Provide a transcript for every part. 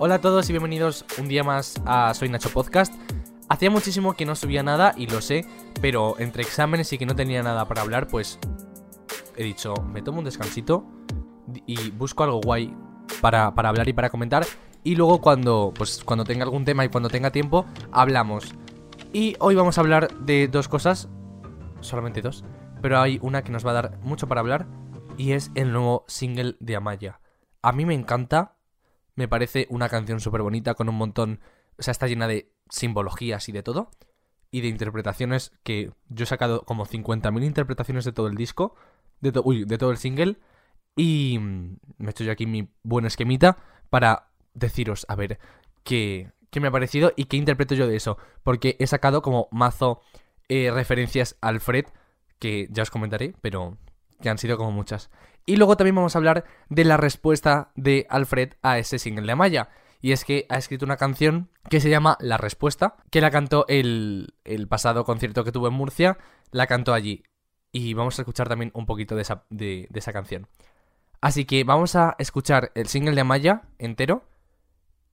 Hola a todos y bienvenidos un día más a Soy Nacho Podcast. Hacía muchísimo que no subía nada y lo sé, pero entre exámenes y que no tenía nada para hablar, pues he dicho, me tomo un descansito y busco algo guay para, para hablar y para comentar. Y luego cuando, pues, cuando tenga algún tema y cuando tenga tiempo, hablamos. Y hoy vamos a hablar de dos cosas, solamente dos, pero hay una que nos va a dar mucho para hablar y es el nuevo single de Amaya. A mí me encanta, me parece una canción súper bonita con un montón, o sea, está llena de simbologías y de todo, y de interpretaciones que yo he sacado como 50.000 interpretaciones de todo el disco, de, uy, de todo el single, y me he hecho yo aquí mi buen esquemita para deciros, a ver, qué, qué me ha parecido y qué interpreto yo de eso, porque he sacado como mazo eh, referencias al Fred, que ya os comentaré, pero que han sido como muchas. Y luego también vamos a hablar de la respuesta de Alfred a ese single de Amaya. Y es que ha escrito una canción que se llama La Respuesta, que la cantó el, el pasado concierto que tuvo en Murcia, la cantó allí. Y vamos a escuchar también un poquito de esa, de, de esa canción. Así que vamos a escuchar el single de Amaya entero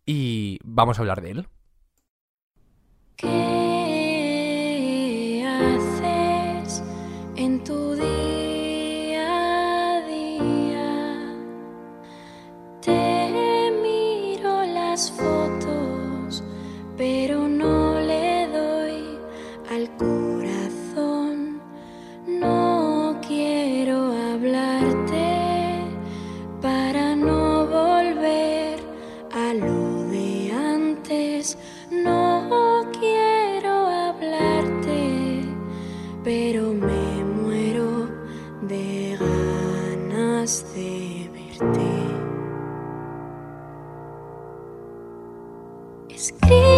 y vamos a hablar de él. Escribo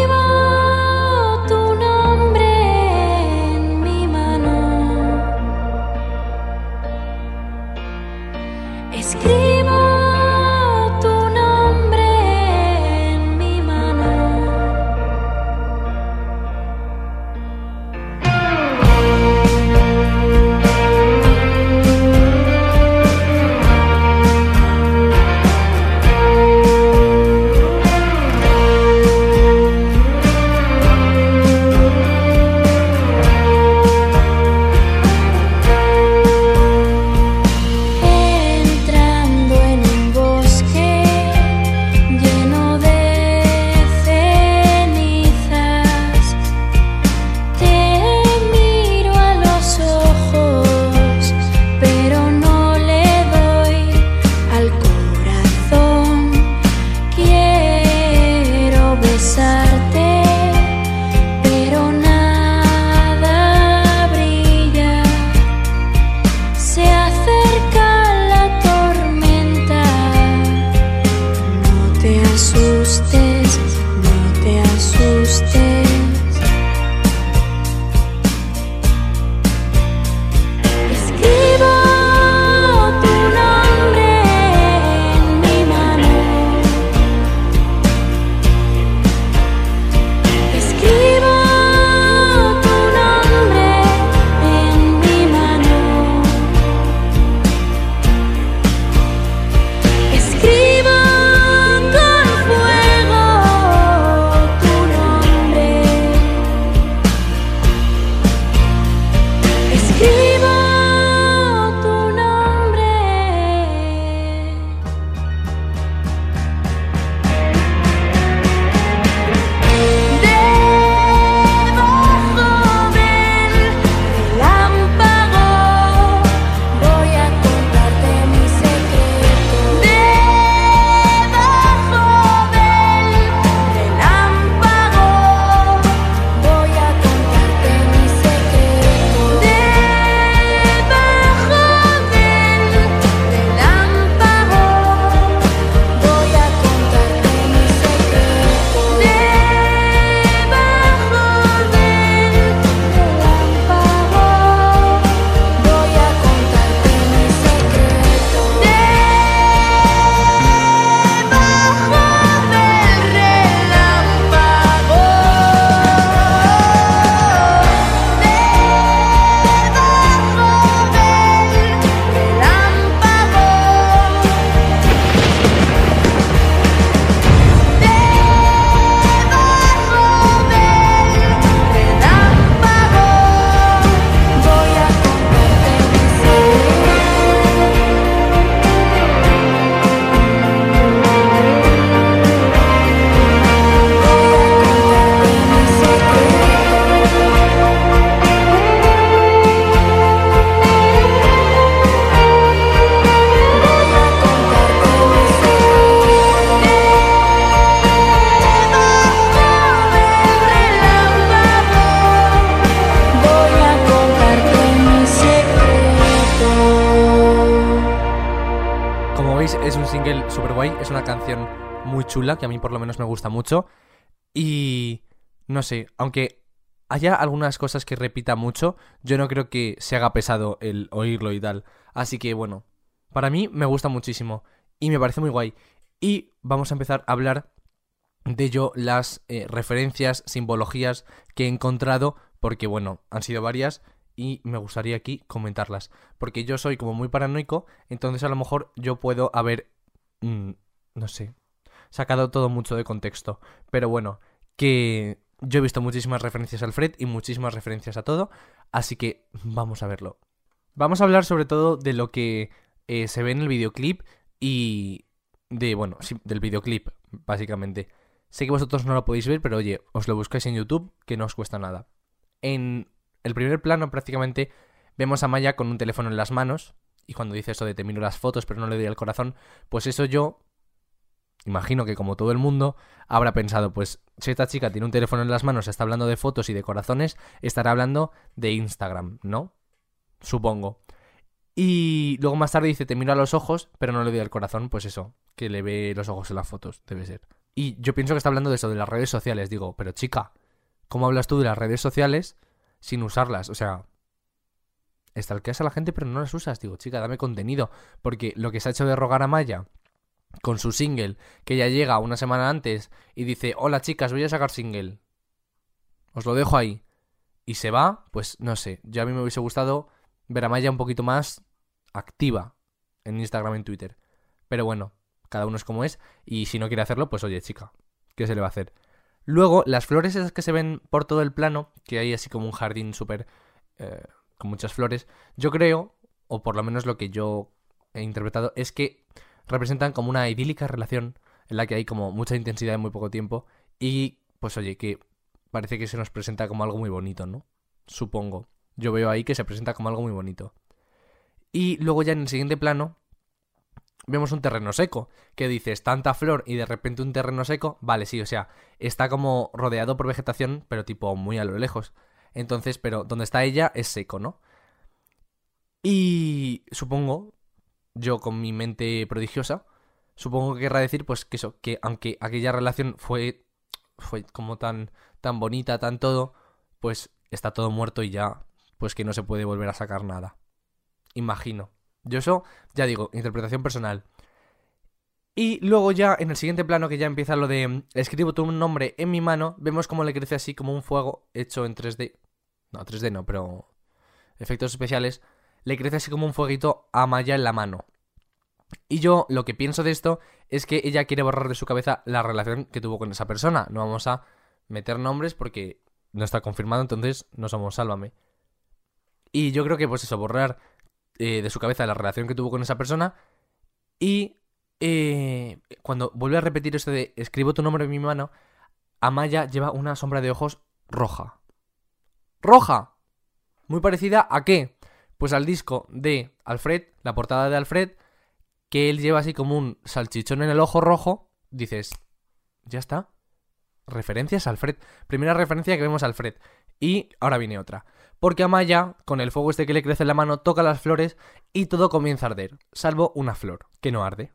super guay, es una canción muy chula, que a mí por lo menos me gusta mucho. Y no sé, aunque haya algunas cosas que repita mucho, yo no creo que se haga pesado el oírlo y tal. Así que bueno, para mí me gusta muchísimo y me parece muy guay. Y vamos a empezar a hablar de ello las eh, referencias, simbologías que he encontrado, porque bueno, han sido varias y me gustaría aquí comentarlas. Porque yo soy como muy paranoico, entonces a lo mejor yo puedo haber, mm, no sé, sacado todo mucho de contexto. Pero bueno, que yo he visto muchísimas referencias al Fred y muchísimas referencias a todo, así que vamos a verlo. Vamos a hablar sobre todo de lo que eh, se ve en el videoclip y de, bueno, sí, del videoclip, básicamente. Sé que vosotros no lo podéis ver, pero oye, os lo buscáis en YouTube, que no os cuesta nada. En el primer plano prácticamente vemos a Maya con un teléfono en las manos, y cuando dice eso de te miro las fotos pero no le doy el corazón, pues eso yo imagino que como todo el mundo habrá pensado, pues si esta chica tiene un teléfono en las manos, está hablando de fotos y de corazones, estará hablando de Instagram, ¿no? Supongo. Y luego más tarde dice, te miro a los ojos, pero no le doy el corazón, pues eso, que le ve los ojos en las fotos, debe ser. Y yo pienso que está hablando de eso, de las redes sociales, digo, pero chica, ¿cómo hablas tú de las redes sociales sin usarlas? O sea, estalqueas a la gente pero no las usas, digo, chica, dame contenido, porque lo que se ha hecho de rogar a Maya con su single, que ya llega una semana antes y dice, hola chicas, voy a sacar single. Os lo dejo ahí. Y se va, pues no sé, yo a mí me hubiese gustado ver a Maya un poquito más activa en Instagram y en Twitter. Pero bueno, cada uno es como es y si no quiere hacerlo, pues oye chica, ¿qué se le va a hacer? Luego, las flores esas que se ven por todo el plano, que hay así como un jardín súper... Eh, con muchas flores, yo creo, o por lo menos lo que yo he interpretado, es que representan como una idílica relación en la que hay como mucha intensidad en muy poco tiempo y pues oye, que parece que se nos presenta como algo muy bonito, ¿no? Supongo. Yo veo ahí que se presenta como algo muy bonito. Y luego ya en el siguiente plano vemos un terreno seco, que dices tanta flor y de repente un terreno seco, vale, sí, o sea, está como rodeado por vegetación, pero tipo muy a lo lejos. Entonces, pero donde está ella es seco, ¿no? Y supongo, yo con mi mente prodigiosa, supongo que querrá decir pues que eso, que aunque aquella relación fue fue como tan tan bonita, tan todo, pues está todo muerto y ya pues que no se puede volver a sacar nada. Imagino. Yo eso, ya digo, interpretación personal. Y luego ya en el siguiente plano que ya empieza lo de escribo tu nombre en mi mano, vemos cómo le crece así como un fuego hecho en 3D. No, 3D no, pero efectos especiales. Le crece así como un fueguito a Maya en la mano. Y yo lo que pienso de esto es que ella quiere borrar de su cabeza la relación que tuvo con esa persona. No vamos a meter nombres porque no está confirmado, entonces no somos sálvame. Y yo creo que pues eso, borrar eh, de su cabeza la relación que tuvo con esa persona. Y eh, cuando vuelve a repetir esto de escribo tu nombre en mi mano, Amaya lleva una sombra de ojos roja. ¡Roja! Muy parecida a qué? Pues al disco de Alfred, la portada de Alfred, que él lleva así como un salchichón en el ojo rojo. Dices, ya está. Referencias a Alfred. Primera referencia que vemos a Alfred. Y ahora viene otra. Porque Amaya, con el fuego este que le crece en la mano, toca las flores y todo comienza a arder. Salvo una flor, que no arde.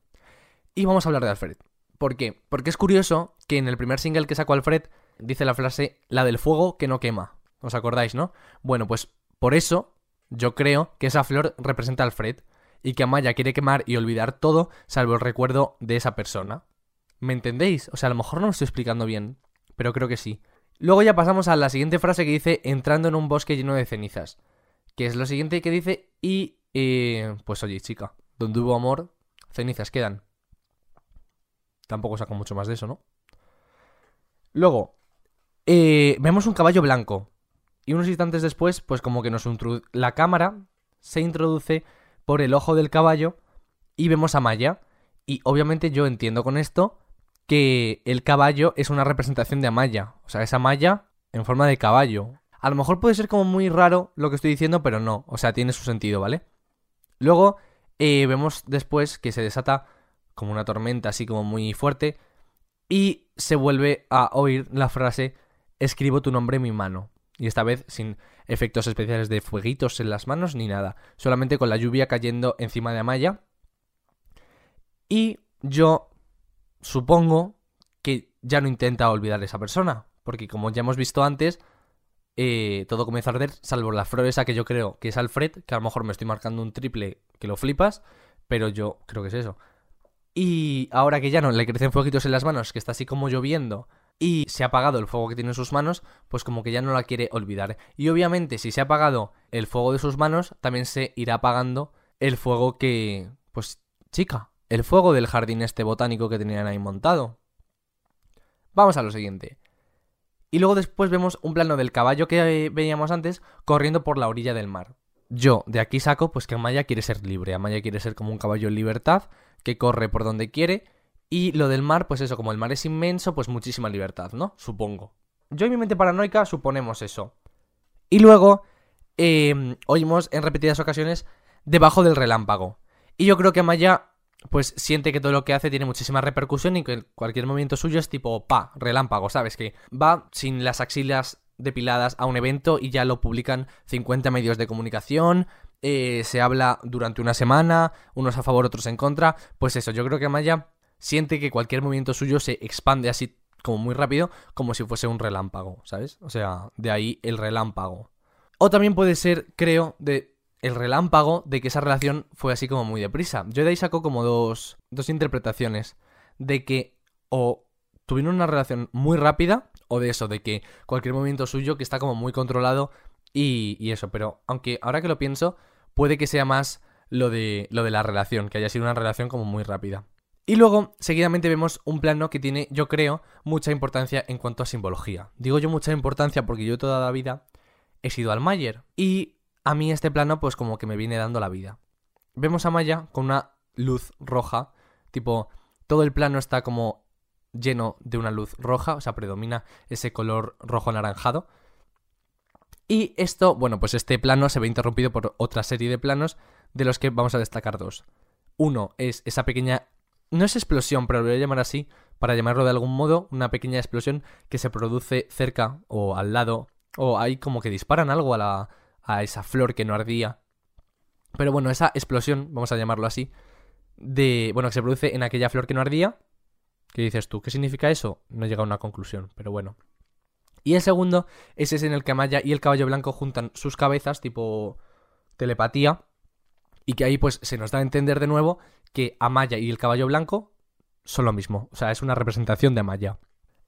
Y vamos a hablar de Alfred. ¿Por qué? Porque es curioso que en el primer single que sacó Alfred dice la frase, la del fuego que no quema. ¿Os acordáis, no? Bueno, pues por eso yo creo que esa flor representa a Alfred y que Amaya quiere quemar y olvidar todo salvo el recuerdo de esa persona. ¿Me entendéis? O sea, a lo mejor no lo estoy explicando bien, pero creo que sí. Luego ya pasamos a la siguiente frase que dice entrando en un bosque lleno de cenizas. Que es lo siguiente que dice y... Eh, pues oye, chica, donde hubo amor, cenizas quedan. Tampoco saco mucho más de eso, ¿no? Luego, eh, vemos un caballo blanco. Y unos instantes después, pues como que nos la cámara se introduce por el ojo del caballo y vemos a Maya. Y obviamente yo entiendo con esto que el caballo es una representación de Amaya. O sea, es Amaya en forma de caballo. A lo mejor puede ser como muy raro lo que estoy diciendo, pero no. O sea, tiene su sentido, ¿vale? Luego eh, vemos después que se desata como una tormenta así como muy fuerte y se vuelve a oír la frase escribo tu nombre en mi mano. Y esta vez sin efectos especiales de fueguitos en las manos ni nada. Solamente con la lluvia cayendo encima de Amaya. Y yo supongo que ya no intenta olvidar a esa persona. Porque como ya hemos visto antes, eh, todo comienza a arder, salvo la flor esa que yo creo que es Alfred, que a lo mejor me estoy marcando un triple que lo flipas, pero yo creo que es eso. Y ahora que ya no le crecen fueguitos en las manos, que está así como lloviendo, y se ha apagado el fuego que tiene en sus manos, pues como que ya no la quiere olvidar. Y obviamente si se ha apagado el fuego de sus manos, también se irá apagando el fuego que... Pues chica, el fuego del jardín este botánico que tenían ahí montado. Vamos a lo siguiente. Y luego después vemos un plano del caballo que eh, veíamos antes corriendo por la orilla del mar. Yo de aquí saco pues que Amaya quiere ser libre, Amaya quiere ser como un caballo en libertad, que corre por donde quiere, y lo del mar, pues eso, como el mar es inmenso, pues muchísima libertad, ¿no? Supongo. Yo en mi mente paranoica suponemos eso. Y luego eh, oímos en repetidas ocasiones debajo del relámpago. Y yo creo que Amaya pues siente que todo lo que hace tiene muchísima repercusión y que cualquier movimiento suyo es tipo, pa, relámpago, ¿sabes? Que va sin las axilas depiladas a un evento y ya lo publican 50 medios de comunicación, eh, se habla durante una semana, unos a favor, otros en contra, pues eso, yo creo que Amaya siente que cualquier movimiento suyo se expande así como muy rápido, como si fuese un relámpago, ¿sabes? O sea, de ahí el relámpago. O también puede ser, creo, de el relámpago de que esa relación fue así como muy deprisa. Yo de ahí saco como dos, dos interpretaciones. De que o tuvieron una relación muy rápida, o de eso, de que cualquier movimiento suyo que está como muy controlado y, y eso. Pero aunque ahora que lo pienso, puede que sea más lo de, lo de la relación, que haya sido una relación como muy rápida. Y luego, seguidamente vemos un plano que tiene, yo creo, mucha importancia en cuanto a simbología. Digo yo mucha importancia porque yo toda la vida he sido al Mayer. Y a mí este plano pues como que me viene dando la vida. Vemos a Maya con una luz roja, tipo todo el plano está como lleno de una luz roja, o sea, predomina ese color rojo anaranjado. Y esto, bueno, pues este plano se ve interrumpido por otra serie de planos de los que vamos a destacar dos. Uno es esa pequeña... No es explosión, pero lo voy a llamar así, para llamarlo de algún modo, una pequeña explosión que se produce cerca o al lado, o hay como que disparan algo a la, a esa flor que no ardía. Pero bueno, esa explosión, vamos a llamarlo así, de, bueno, que se produce en aquella flor que no ardía. ¿Qué dices tú? ¿Qué significa eso? No llega a una conclusión, pero bueno. Y el segundo es ese en el que Amaya y el caballo blanco juntan sus cabezas, tipo telepatía, y que ahí pues se nos da a entender de nuevo que Amaya y el caballo blanco son lo mismo, o sea, es una representación de Amaya.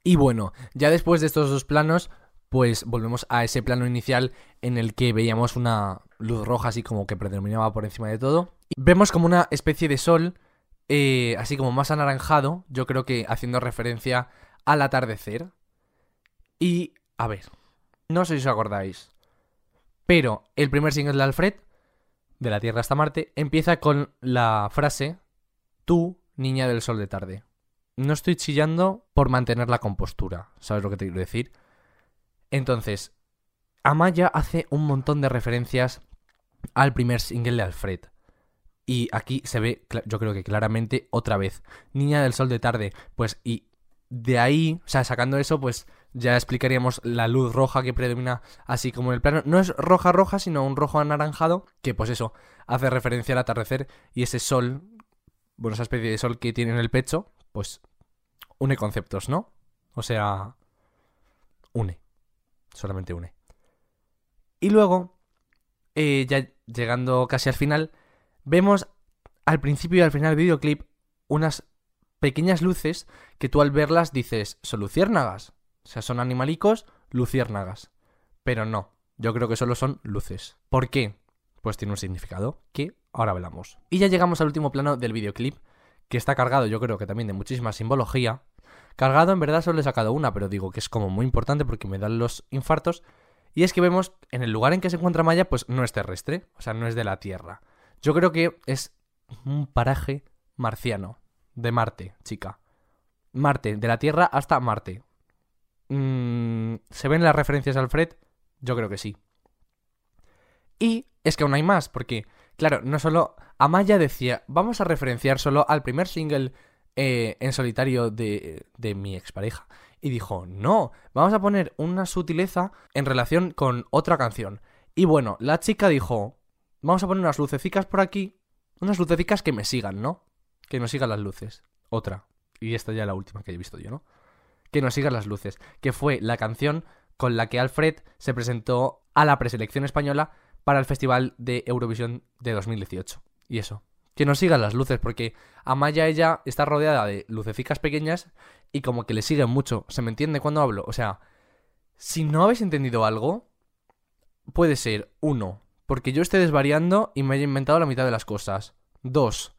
Y bueno, ya después de estos dos planos, pues volvemos a ese plano inicial en el que veíamos una luz roja así como que predominaba por encima de todo. Y vemos como una especie de sol, eh, así como más anaranjado, yo creo que haciendo referencia al atardecer. Y, a ver, no sé si os acordáis, pero el primer single de Alfred, de la Tierra hasta Marte, empieza con la frase, tú, niña del sol de tarde. No estoy chillando por mantener la compostura, ¿sabes lo que te quiero decir? Entonces, Amaya hace un montón de referencias al primer single de Alfred. Y aquí se ve, yo creo que claramente, otra vez. Niña del sol de tarde. Pues, y de ahí, o sea, sacando eso, pues ya explicaríamos la luz roja que predomina así como en el plano. No es roja roja, sino un rojo anaranjado, que pues eso, hace referencia al atardecer y ese sol, bueno, esa especie de sol que tiene en el pecho, pues une conceptos, ¿no? O sea, une solamente une. Y luego, eh, ya llegando casi al final, vemos al principio y al final del videoclip unas pequeñas luces que tú al verlas dices, son luciérnagas. O sea, son animalicos, luciérnagas. Pero no, yo creo que solo son luces. ¿Por qué? Pues tiene un significado que ahora hablamos. Y ya llegamos al último plano del videoclip, que está cargado yo creo que también de muchísima simbología, Cargado en verdad solo he sacado una, pero digo que es como muy importante porque me dan los infartos. Y es que vemos en el lugar en que se encuentra Maya, pues no es terrestre, o sea, no es de la Tierra. Yo creo que es un paraje marciano, de Marte, chica. Marte, de la Tierra hasta Marte. Mm, ¿Se ven las referencias al Fred? Yo creo que sí. Y es que aún hay más, porque, claro, no solo Amaya decía, vamos a referenciar solo al primer single eh, en solitario de, de mi expareja. Y dijo, no, vamos a poner una sutileza en relación con otra canción. Y bueno, la chica dijo, vamos a poner unas lucecicas por aquí, unas lucecicas que me sigan, ¿no? que nos sigan las luces. Otra. Y esta ya es la última que he visto yo, ¿no? Que nos sigan las luces. Que fue la canción con la que Alfred se presentó a la preselección española para el Festival de Eurovisión de 2018. Y eso. Que nos sigan las luces, porque Amaya ella está rodeada de lucecicas pequeñas y como que le siguen mucho. ¿Se me entiende cuando hablo? O sea, si no habéis entendido algo, puede ser, uno, porque yo esté desvariando y me haya inventado la mitad de las cosas. Dos,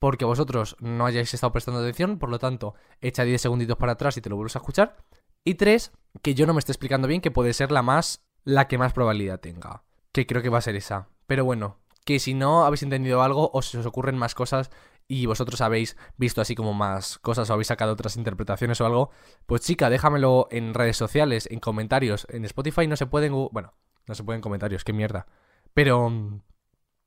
porque vosotros no hayáis estado prestando atención, por lo tanto, echa 10 segunditos para atrás y te lo vuelves a escuchar. Y tres, que yo no me esté explicando bien, que puede ser la más, la que más probabilidad tenga. Que creo que va a ser esa. Pero bueno, que si no habéis entendido algo o se os ocurren más cosas y vosotros habéis visto así como más cosas o habéis sacado otras interpretaciones o algo, pues chica, déjamelo en redes sociales, en comentarios. En Spotify no se pueden... Bueno, no se pueden comentarios, qué mierda. Pero...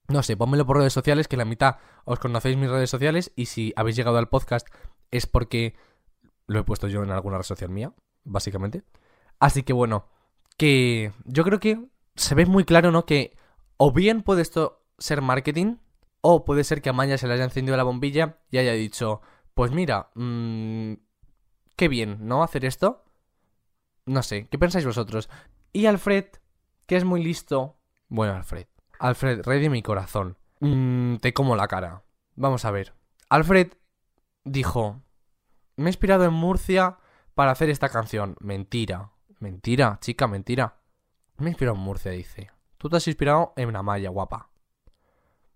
No sé, pónmelo por redes sociales, que la mitad os conocéis mis redes sociales y si habéis llegado al podcast es porque lo he puesto yo en alguna red social mía, básicamente. Así que bueno, que yo creo que se ve muy claro, ¿no? Que o bien puede esto ser marketing, o puede ser que a Maya se le haya encendido la bombilla y haya dicho, pues mira, mmm, qué bien, ¿no? Hacer esto. No sé, ¿qué pensáis vosotros? Y Alfred, que es muy listo. Bueno, Alfred. Alfred, rey de mi corazón. Mm, te como la cara. Vamos a ver. Alfred dijo, me he inspirado en Murcia para hacer esta canción. Mentira. Mentira, chica, mentira. Me he inspirado en Murcia, dice. Tú te has inspirado en Amaya, guapa.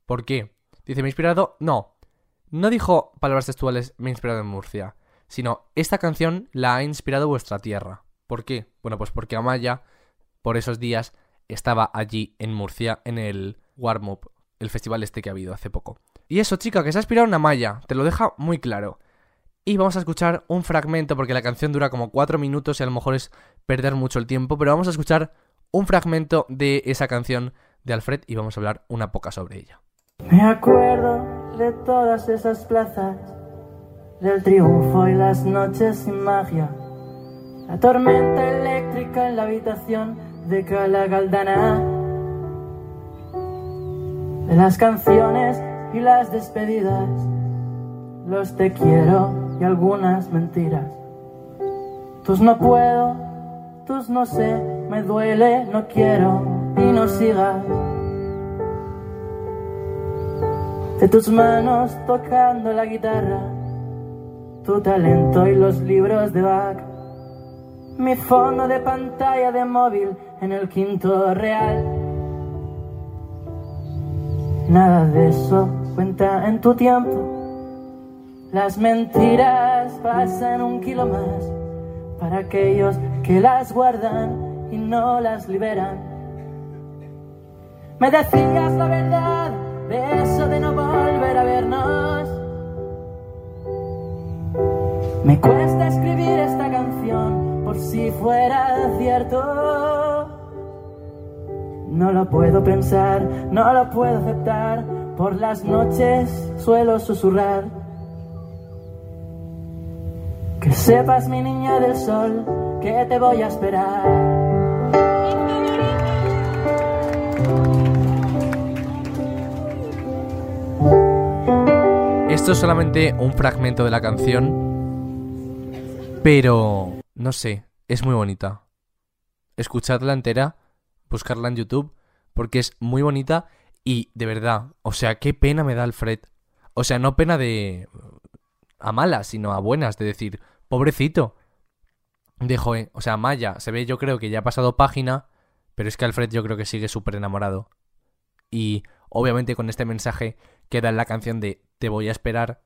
¿Por qué? Dice, me he inspirado... No. No dijo palabras textuales, me he inspirado en Murcia. Sino, esta canción la ha inspirado vuestra tierra. ¿Por qué? Bueno, pues porque Amaya, por esos días, estaba allí en Murcia, en el Warm Up, el festival este que ha habido hace poco. Y eso, chica, que se ha inspirado en Amaya. Te lo deja muy claro. Y vamos a escuchar un fragmento, porque la canción dura como cuatro minutos y a lo mejor es perder mucho el tiempo, pero vamos a escuchar un fragmento de esa canción de Alfred y vamos a hablar una poca sobre ella. Me acuerdo de todas esas plazas, del triunfo y las noches sin magia, la tormenta eléctrica en la habitación de Cala Galdana, de las canciones y las despedidas, los te quiero y algunas mentiras. Tus no puedo, tus no sé, me duele, no quiero y no sigas. de tus manos tocando la guitarra, tu talento y los libros de Bach, mi fondo de pantalla de móvil en el quinto real. Nada de eso cuenta en tu tiempo. Las mentiras pasan un kilo más para aquellos que las guardan y no las liberan. Me decías la verdad de eso de no volver a vernos. Me cuesta escribir esta canción por si fuera cierto. No lo puedo pensar, no lo puedo aceptar. Por las noches suelo susurrar. Que sepas, mi niña del sol, que te voy a esperar. Esto es solamente un fragmento de la canción, pero no sé, es muy bonita. Escuchadla entera, buscarla en YouTube, porque es muy bonita y de verdad, o sea, qué pena me da Alfred. O sea, no pena de a malas, sino a buenas, de decir, pobrecito. Dejo, eh. O sea, Maya, se ve, yo creo que ya ha pasado página, pero es que Alfred yo creo que sigue súper enamorado. Y obviamente con este mensaje que da en la canción de Te voy a esperar,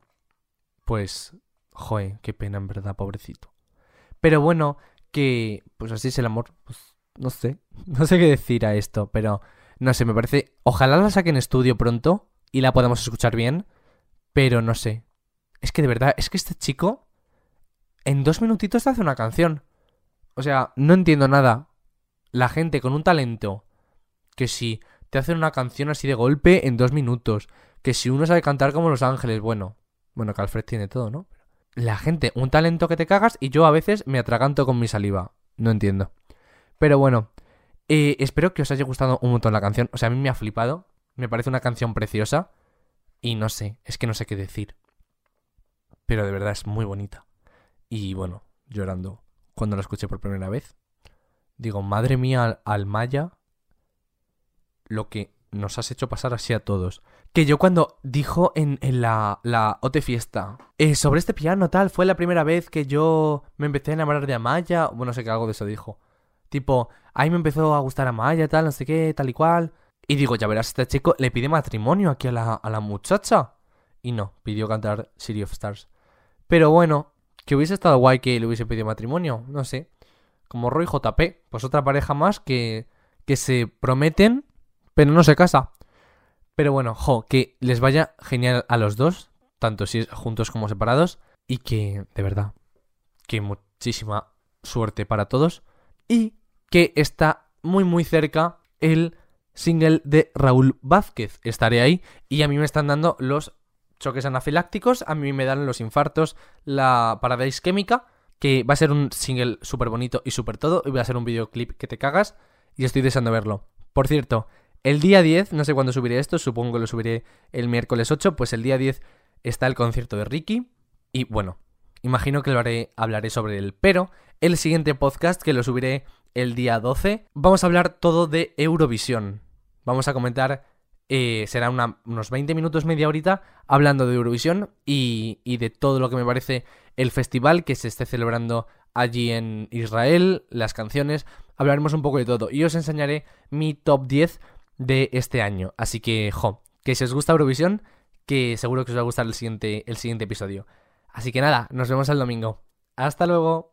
pues, joe, qué pena en verdad, pobrecito. Pero bueno, que pues así es el amor. Pues no sé, no sé qué decir a esto, pero no sé, me parece... Ojalá la saquen en estudio pronto y la podamos escuchar bien, pero no sé. Es que de verdad, es que este chico en dos minutitos te hace una canción. O sea, no entiendo nada. La gente con un talento que si te hacen una canción así de golpe en dos minutos, que si uno sabe cantar como Los Ángeles, bueno, bueno, que Alfred tiene todo, ¿no? La gente, un talento que te cagas y yo a veces me atraganto con mi saliva. No entiendo. Pero bueno, eh, espero que os haya gustado un montón la canción. O sea, a mí me ha flipado. Me parece una canción preciosa. Y no sé, es que no sé qué decir. pero de verdad es muy bonita. Y bueno, llorando cuando la escuché por primera vez, digo, madre mía, Al- Almaya, lo que nos has hecho pasar así a todos. Que yo cuando dijo en, en la, la OT Fiesta eh, sobre este piano tal, fue la primera vez que yo me empecé a enamorar de Amaya, bueno, no sé qué algo de eso dijo. Tipo, ahí me empezó a gustar Amaya, tal, no sé qué, tal y cual. Y digo, ya verás, este chico le pide matrimonio aquí a la, a la muchacha. Y no, pidió cantar City of Stars. Pero bueno, que hubiese estado guay que le hubiese pedido matrimonio, no sé. Como Roy JP, pues otra pareja más que, que se prometen, pero no se casa. Pero bueno, jo, que les vaya genial a los dos, tanto si es juntos como separados, y que, de verdad, que muchísima suerte para todos, y que está muy muy cerca el single de Raúl Vázquez. Estaré ahí y a mí me están dando los choques anafilácticos, a mí me dan los infartos, la parada isquémica, que va a ser un single súper bonito y súper todo, y va a ser un videoclip que te cagas, y estoy deseando verlo. Por cierto, el día 10, no sé cuándo subiré esto, supongo que lo subiré el miércoles 8, pues el día 10 está el concierto de Ricky, y bueno, imagino que lo haré, hablaré sobre él, pero el siguiente podcast, que lo subiré el día 12, vamos a hablar todo de Eurovisión. Vamos a comentar eh, será unos 20 minutos, media horita, hablando de Eurovisión y, y de todo lo que me parece el festival que se esté celebrando allí en Israel, las canciones, hablaremos un poco de todo y os enseñaré mi top 10 de este año. Así que, jo, que si os gusta Eurovisión, que seguro que os va a gustar el siguiente, el siguiente episodio. Así que nada, nos vemos el domingo. Hasta luego.